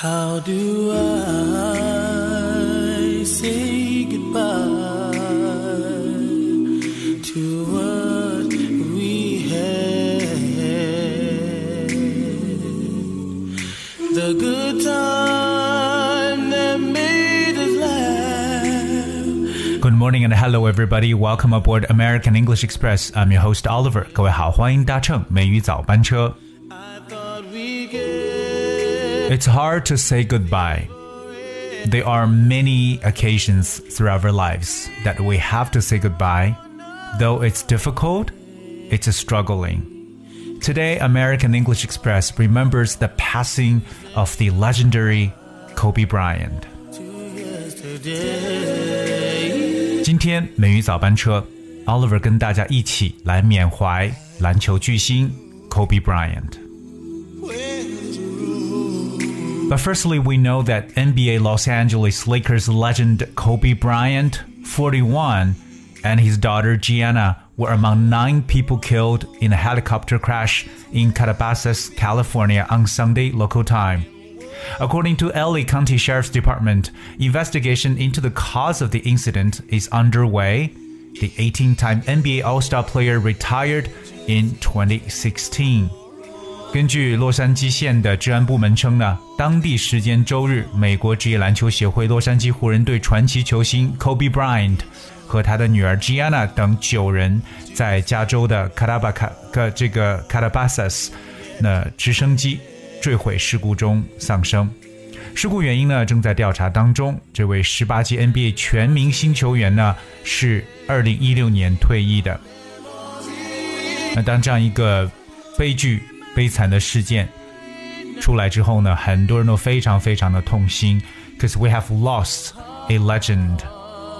How do I say goodbye to what we had? The good time that made us laugh. Good morning and hello everybody. Welcome aboard American English Express. I'm your host Oliver. 各位好，欢迎搭乘美语早班车。 It's hard to say goodbye. There are many occasions throughout our lives that we have to say goodbye. Though it's difficult, it's a struggling. Today, American English Express remembers the passing of the legendary Kobe Bryant. yesterday. 今天美语早班车，Oliver 跟大家一起来缅怀篮球巨星 Kobe Bryant。 But firstly, we know that NBA Los Angeles Lakers legend Kobe Bryant, 41, and his daughter Gianna were among nine people killed in a helicopter crash in Calabasas, California on Sunday local time. According to LA County Sheriff's Department, investigation into the cause of the incident is underway. The 18-time NBA All-Star player retired in 2016. 根据洛杉矶县的治安部门称呢，当地时间周日，美国职业篮球协会洛杉矶湖人队传奇球星 Kobe Bryant 和他的女儿 Gianna 等九人在加州的卡拉巴卡个这个 Calabasas 那直升机坠毁事故中丧生。事故原因呢正在调查当中。这位十八届 NBA 全明星球员呢是二零一六年退役的。那当这样一个悲剧、悲惨的事件出来之后呢，很多人都非常非常的痛心，because we have lost a legend,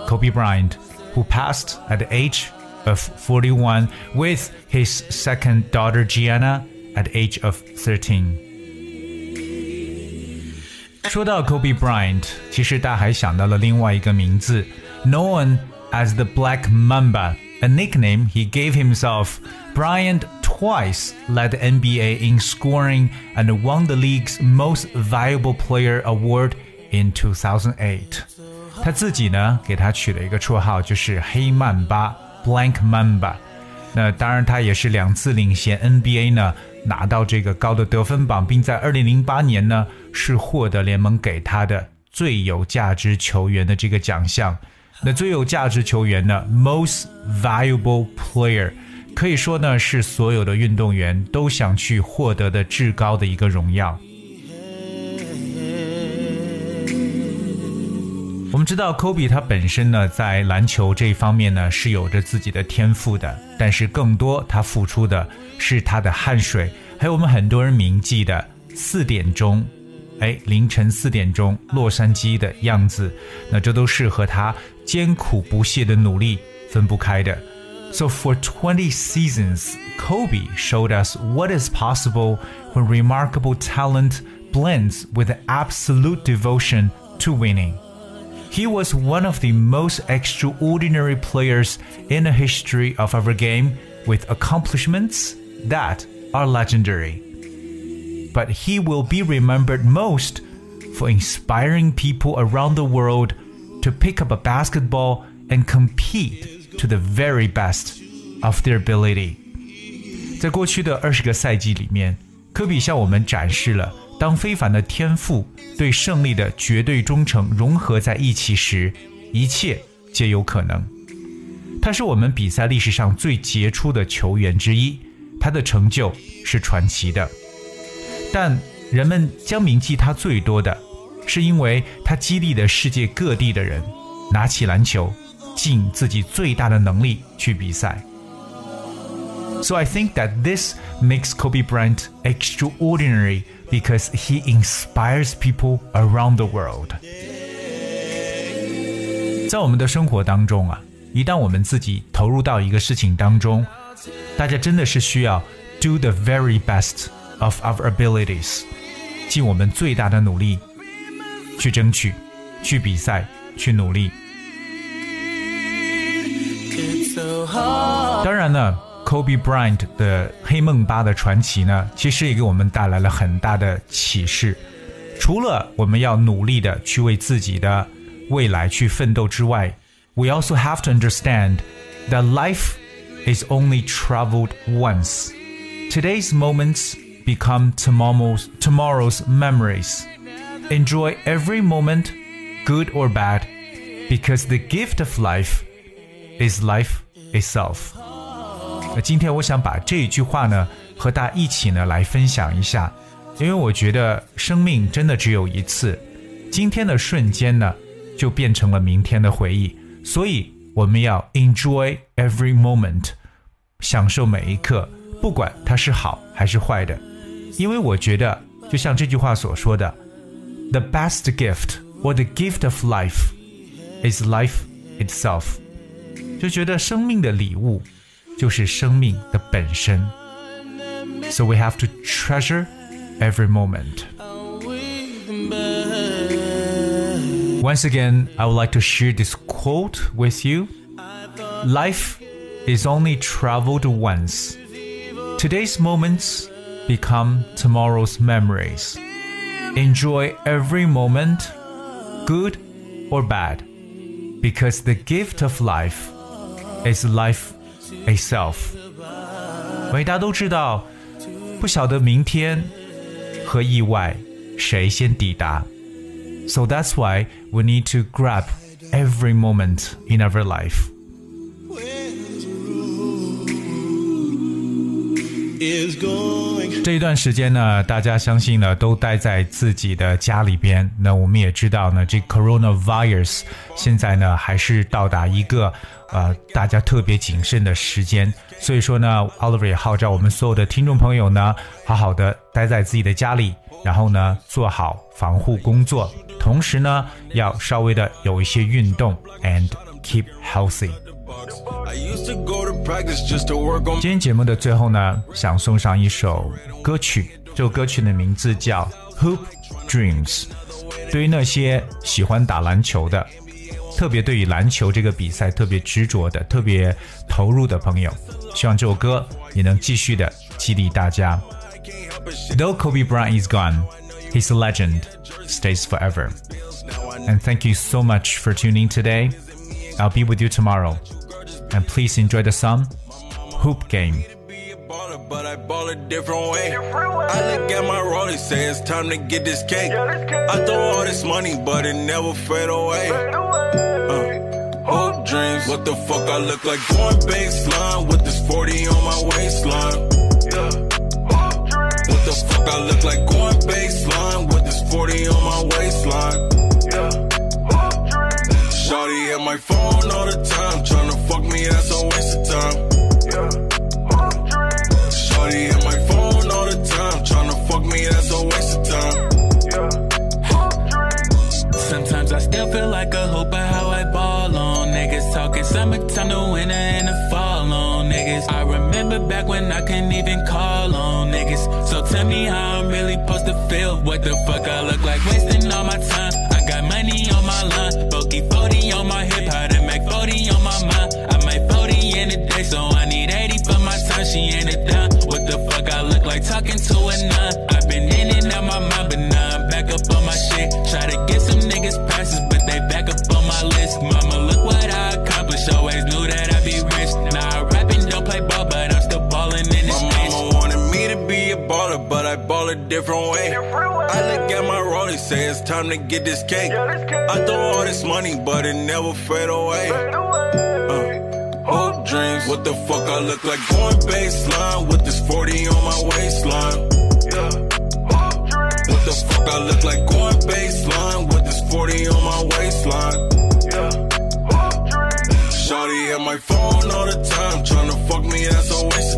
Kobe Bryant, who passed at the age of 41 with his second daughter Gianna at the age of 13. 说到 Kobe Bryant，其实大家还想到了另外一个名字，known as the Black Mamba, a nickname he gave himself. Bryant twice led the NBA in scoring and won the league's Most Valuable Player Award in 2008。他自己呢，给他取了一个绰号，就是黑曼巴 （Black Mamba）。那当然，他也是两次领衔 NBA 呢，拿到这个高的得分榜，并在2008年呢，是获得联盟给他的最有价值球员的这个奖项。那最有价值球员呢，Most Valuable Player。可以说呢是所有的运动员都想去获得的至高的一个荣耀。我们知道，Kobe 他本身呢，在篮球这一方面呢是有着自己的天赋的，但是更多他付出的是他的汗水，还有我们很多人铭记的四点钟，哎，凌晨四点钟洛杉矶的样子，那这都是和他艰苦不懈的努力分不开的。So for 20 seasons, Kobe showed us what is possible when remarkable talent blends with absolute devotion to winning. He was one of the most extraordinary players in the history of our game with accomplishments that are legendary. But he will be remembered most for inspiring people around the world to pick up a basketball and compete to the very best of their ability. 在过去的二十个赛季里面，科比向我们展示了，当非凡的天赋对胜利的绝对忠诚融合在一起时，一切皆有可能。他是我们比赛历史上最杰出的球员之一，他的成就是传奇的。但人们将铭记他最多的，是因为他激励了世界各地的人拿起篮球，尽自己最大的能力去比赛。So I think that this makes Kobe Bryant extraordinary because he inspires people around the world. 在我们的生活当中啊，一旦我们自己投入到一个事情当中，大家真的是需要 do the very best of our abilities，尽我们最大的努力去争取、去比赛、去努力。 当然呢，Kobe Bryant 的黑曼巴的传奇呢，其实也给我们带来了很大的启示。除了我们要努力的去为自己的未来去奋斗之外，we also have to understand that life is only traveled once. Today's moments become tomorrow's tomorrow's memories. Enjoy every moment, good or bad, because the gift of life is life itself. 那今天我想把这一句话呢，和大家一起呢来分享一下，因为我觉得生命真的只有一次，今天的瞬间呢，就变成了明天的回忆，所以我们要 enjoy every moment，享受每一刻，不管它是好还是坏的，因为我觉得就像这句话所说的，the best gift or the gift of life is life itself，就觉得生命的礼物。就是生命的本身。So we have to treasure every moment. Once again, I would like to share this quote with you. Life is only traveled once. Today's moments become tomorrow's memories. Enjoy every moment, good or bad, because the gift of life is life A self，因为大家都知道，不晓得明天和意外谁先抵达，so that's why we need to grab every moment in our life。 这一段时间呢，大家相信呢都待在自己的家里边。那我们也知道呢，这 coronavirus 现在呢还是到达一个呃大家特别谨慎的时间。所以说呢，Oliver 也号召我们所有的听众朋友呢，好好的待在自己的家里，然后呢做好防护工作，同时呢要稍微的有一些运动，and keep healthy。今天节目的最后呢，想送上一首歌曲，这首歌曲的名字叫《Hoop Dreams》。对于那些喜欢打篮球的，特别对于篮球这个比赛特别执着的、特别投入的朋友，希望这首歌也能继续的激励大家。Though Kobe Bryant is gone, his legend stays forever. And thank you so much for tuning today. I'll be with you tomorrow. And please enjoy the song Hoop Game. But I ball a different way. I look at my say it's time to get this cake. I throw all this money, but it never fade away. Uh, dreams, what the fuck I look like? Going baseline with this 40 on my waistline. What the fuck I look like? Going baseline with this 40 on my waistline. Shawty at my phone all the time, tryna fuck me, that's a waste of time. Shawty at my phone all the time, tryna fuck me, that's a waste of time. Sometimes I still feel like a hope of how I ball on niggas talking summertime, the winter and the fall on niggas. I remember back when I couldn't even call on niggas. So tell me how I'm really supposed to feel. What the fuck I look like wasting like talking to a nun? I've been in and out my mind, but now I'm back up on my shit. Try to get some niggas passes, but they back up on my list. Mama, look what I accomplished. Always knew that I'd be rich. Now I rap and don't play ball, but I'm still balling in this My bitch. mama wanted me to be a baller, but I ball a different way. I look at my rollie, say it's time to get this cake. I throw all this money, but it never fade away. Uh, hoop dreams, what the fuck I look like? Going baseline with this 40 on my waistline. Yeah What the fuck I look like? Going baseline with this 40 on my waistline. Yeah. at my phone all the time, tryna fuck me, that's a waste of time. Shawty at my phone all the time, tryna fuck me, that's a waste